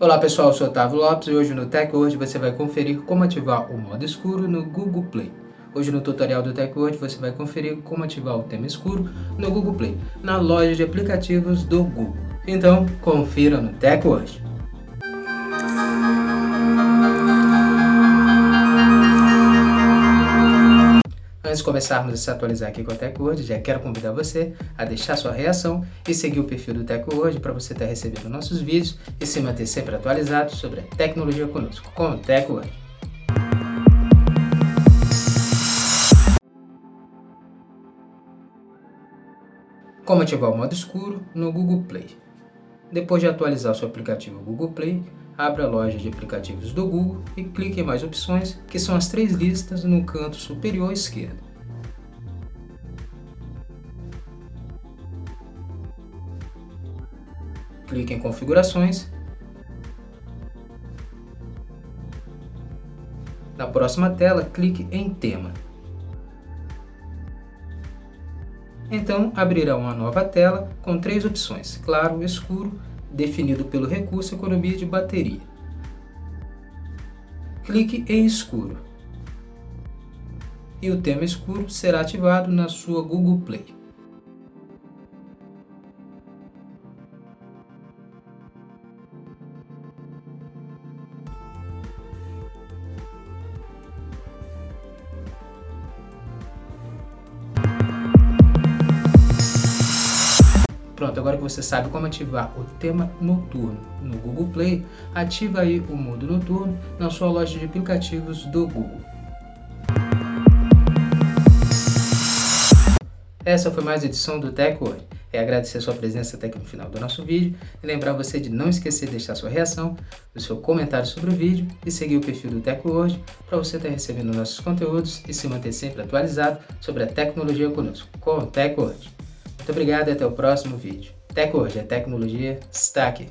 Olá pessoal, eu sou Otávio Lopes e hoje no TechWord você vai conferir como ativar o modo escuro no Google Play. Hoje no tutorial do TechWord você vai conferir como ativar o tema escuro no Google Play, na loja de aplicativos do Google. Então, confira no TechWord. Antes de começarmos a se atualizar aqui com a TechWord, já quero convidar você a deixar sua reação e seguir o perfil do TechWord para você estar recebendo nossos vídeos e se manter sempre atualizado sobre a tecnologia conosco, com o TechWord. Como ativar o modo escuro no Google Play. Depois de atualizar o seu aplicativo Google Play, abra a loja de aplicativos do Google e clique em mais opções, que são as três listas no canto superior esquerdo. Clique em configurações. Na próxima tela, clique em tema. Então, abrirá uma nova tela com três opções, claro, escuro definido pelo recurso economia de bateria. Clique em escuro. E o tema escuro será ativado na sua Google Play. Pronto, agora que você sabe como ativar o tema noturno no Google Play, ativa aí o modo noturno na sua loja de aplicativos do Google. Essa foi mais uma edição do TechWord. É agradecer a sua presença até aqui no final do nosso vídeo e lembrar você de não esquecer de deixar sua reação, o seu comentário sobre o vídeo e seguir o perfil do TechWord para você estar recebendo nossos conteúdos e se manter sempre atualizado sobre a tecnologia conosco, com o TechWord. Muito obrigado e até o próximo vídeo. Tech hoje, a tecnologia está aqui.